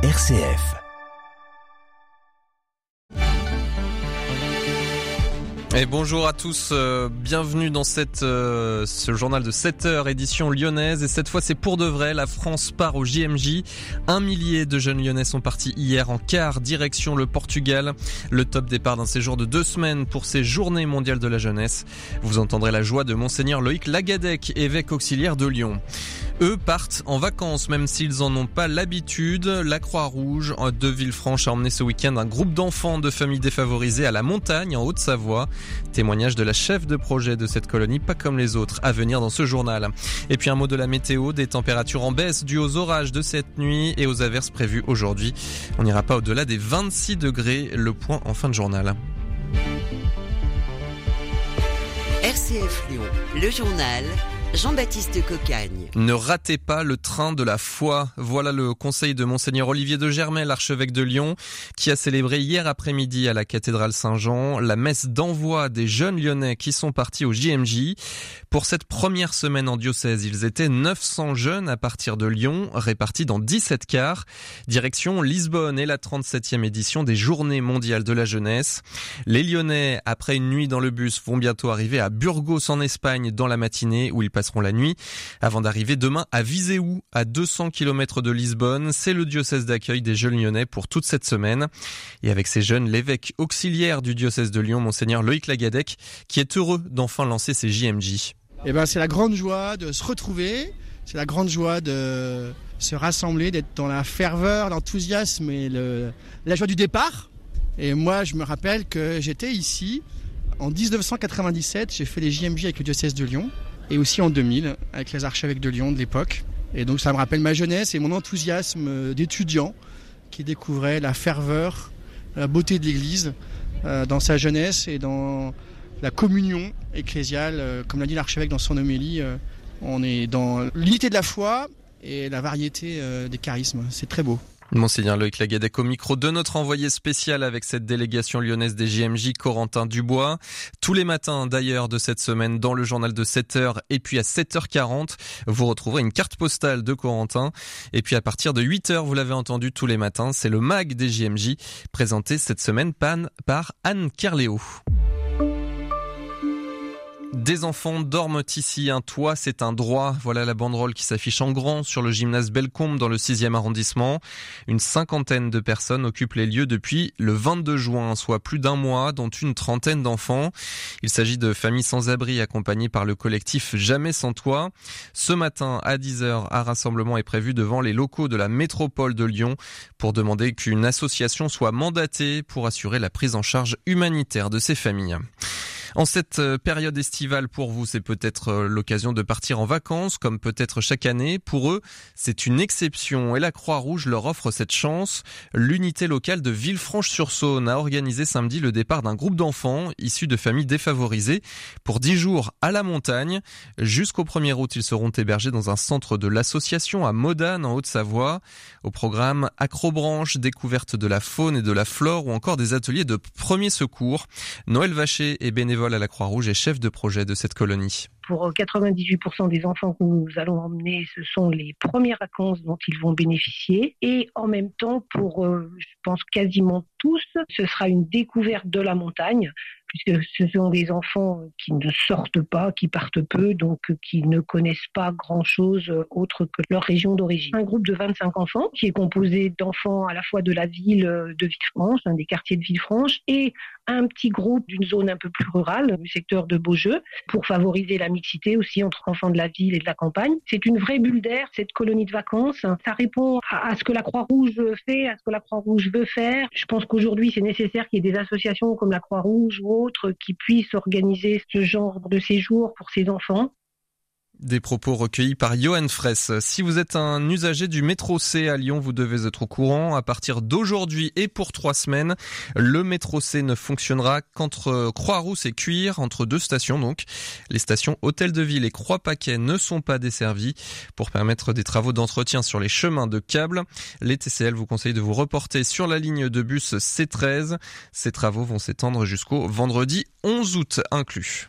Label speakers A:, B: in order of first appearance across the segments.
A: RCF.
B: Et bonjour à tous, euh, bienvenue dans euh, ce journal de 7 heures édition lyonnaise. Et cette fois c'est pour de vrai, la France part au JMJ. Un millier de jeunes lyonnais sont partis hier en quart direction le Portugal. Le top départ d'un séjour de deux semaines pour ces journées mondiales de la jeunesse. Vous entendrez la joie de Monseigneur Loïc Lagadec, évêque auxiliaire de Lyon. Eux partent en vacances, même s'ils en ont pas l'habitude. La Croix-Rouge de Villefranche a emmené ce week-end un groupe d'enfants de familles défavorisées à la montagne en Haute-Savoie. Témoignage de la chef de projet de cette colonie, pas comme les autres, à venir dans ce journal. Et puis un mot de la météo, des températures en baisse dues aux orages de cette nuit et aux averses prévues aujourd'hui. On n'ira pas au-delà des 26 degrés, le point en fin de journal.
C: RCF Lyon, le journal Jean-Baptiste Cocagne.
B: Ne ratez pas le train de la foi. Voilà le conseil de Monseigneur Olivier de Germay, l'archevêque de Lyon, qui a célébré hier après-midi à la cathédrale Saint-Jean la messe d'envoi des jeunes lyonnais qui sont partis au JMJ. Pour cette première semaine en diocèse, ils étaient 900 jeunes à partir de Lyon, répartis dans 17 cars. Direction Lisbonne et la 37e édition des Journées mondiales de la jeunesse. Les Lyonnais, après une nuit dans le bus, vont bientôt arriver à Burgos en Espagne dans la matinée où ils passeront la nuit avant d'arriver demain à Viseu, à 200 km de Lisbonne. C'est le diocèse d'accueil des jeunes lyonnais pour toute cette semaine. Et avec ces jeunes, l'évêque auxiliaire du diocèse de Lyon, monseigneur Loïc Lagadec, qui est heureux d'enfin lancer ses JMJ.
D: Eh ben, c'est la grande joie de se retrouver, c'est la grande joie de se rassembler, d'être dans la ferveur, l'enthousiasme et la joie du départ. Et moi, je me rappelle que j'étais ici en 1997, j'ai fait les JMJ avec le diocèse de Lyon et aussi en 2000 avec les archevêques de Lyon de l'époque. Et donc ça me rappelle ma jeunesse et mon enthousiasme d'étudiant qui découvrait la ferveur, la beauté de l'Église euh, dans sa jeunesse et dans la communion ecclésiale. Euh, comme l'a dit l'archevêque dans son homélie, euh, on est dans l'unité de la foi et la variété des charismes. C'est très beau.
B: Monseigneur Loïc Lagadec au micro de notre envoyé spécial avec cette délégation lyonnaise des JMJ, Corentin Dubois. Tous les matins d'ailleurs de cette semaine dans le journal de 7h et puis à 7h40, vous retrouverez une carte postale de Corentin. Et puis à partir de 8h, vous l'avez entendu tous les matins, c'est le MAG des JMJ présenté cette semaine par Anne Kerléo. Des enfants dorment ici, un toit c'est un droit. Voilà la banderole qui s'affiche en grand sur le gymnase Bellecombe dans le 6e arrondissement. Une cinquantaine de personnes occupent les lieux depuis le 22 juin, soit plus d'un mois, dont une trentaine d'enfants. Il s'agit de familles sans abri accompagnées par le collectif Jamais sans toit. Ce matin à 10h, un rassemblement est prévu devant les locaux de la métropole de Lyon pour demander qu'une association soit mandatée pour assurer la prise en charge humanitaire de ces familles. En cette euh, période estivale, pour vous, c'est peut-être euh, l'occasion de partir en vacances, comme peut-être chaque année. Pour eux, c'est une exception et la Croix-Rouge leur offre cette chance. L'unité locale de Villefranche-sur-Saône a organisé samedi le départ d'un groupe d'enfants issus de familles défavorisées pour 10 jours à la montagne. Jusqu'au 1er août, ils seront hébergés dans un centre de l'association à Modane en Haute-Savoie. Au programme Acrobranche, découverte de la faune et de la flore ou encore des ateliers de premiers secours. Noël Vacher est bénévole à la Croix-Rouge et chef de projet de cette colonie.
E: Pour 98% des enfants que nous allons emmener, ce sont les premières vacances dont ils vont bénéficier. Et en même temps, pour, euh, je pense, quasiment tous, ce sera une découverte de la montagne, puisque ce sont des enfants qui ne sortent pas, qui partent peu, donc qui ne connaissent pas grand-chose autre que leur région d'origine. Un groupe de 25 enfants qui est composé d'enfants à la fois de la ville de Villefranche, des quartiers de Villefranche, et un petit groupe d'une zone un peu plus rurale, du secteur de Beaujeu, pour favoriser la mixité aussi entre enfants de la ville et de la campagne. C'est une vraie bulle d'air, cette colonie de vacances. Ça répond à, ce que la Croix-Rouge fait, à ce que la Croix-Rouge veut faire. Je pense qu'aujourd'hui, c'est nécessaire qu'il y ait des associations comme la Croix-Rouge ou autres qui puissent organiser ce genre de séjour pour ces enfants.
B: Des propos recueillis par Johan Fraisse. Si vous êtes un usager du métro C à Lyon, vous devez être au courant. À partir d'aujourd'hui et pour trois semaines, le métro C ne fonctionnera qu'entre Croix-Rousse et Cuire, entre deux stations donc. Les stations Hôtel de Ville et Croix-Paquet ne sont pas desservies. Pour permettre des travaux d'entretien sur les chemins de câbles, les TCL vous conseillent de vous reporter sur la ligne de bus C13. Ces travaux vont s'étendre jusqu'au vendredi 11 août inclus.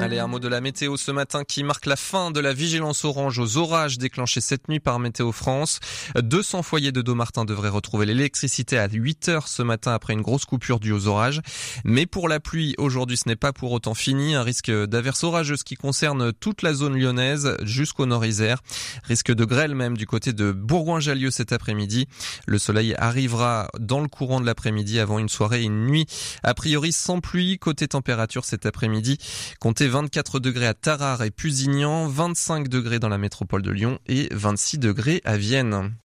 B: Allez, un mot de la météo ce matin qui marque la fin de la vigilance orange aux orages déclenchés cette nuit par Météo France. 200 foyers de Domartin devraient retrouver l'électricité à 8 heures ce matin après une grosse coupure due aux orages. Mais pour la pluie, aujourd'hui, ce n'est pas pour autant fini. Un risque d'averse orageuse qui concerne toute la zone lyonnaise jusqu'au nord-isère. Risque de grêle même du côté de Bourgoin-Jallieu cet après-midi. Le soleil arrivera dans le courant de l'après-midi avant une soirée et une nuit. A priori sans pluie. Côté température cet après-midi, comptez 24 degrés à Tarare et Pusignan, 25 degrés dans la métropole de Lyon et 26 degrés à Vienne.